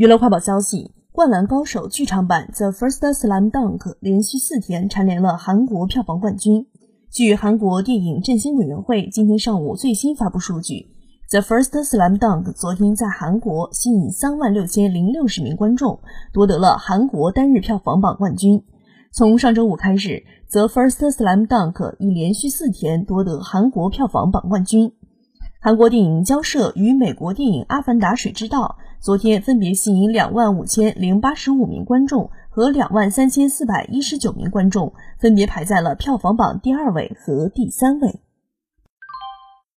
娱乐快报消息：《灌篮高手》剧场版《The First Slam Dunk》连续四天蝉联了韩国票房冠军。据韩国电影振兴委员会今天上午最新发布数据，《The First Slam Dunk》昨天在韩国吸引三万六千零六十名观众，夺得了韩国单日票房榜冠军。从上周五开始，《The First Slam Dunk》已连续四天夺得韩国票房榜冠军。韩国电影交涉与美国电影《阿凡达：水之道》昨天分别吸引两万五千零八十五名观众和两万三千四百一十九名观众，分别排在了票房榜第二位和第三位。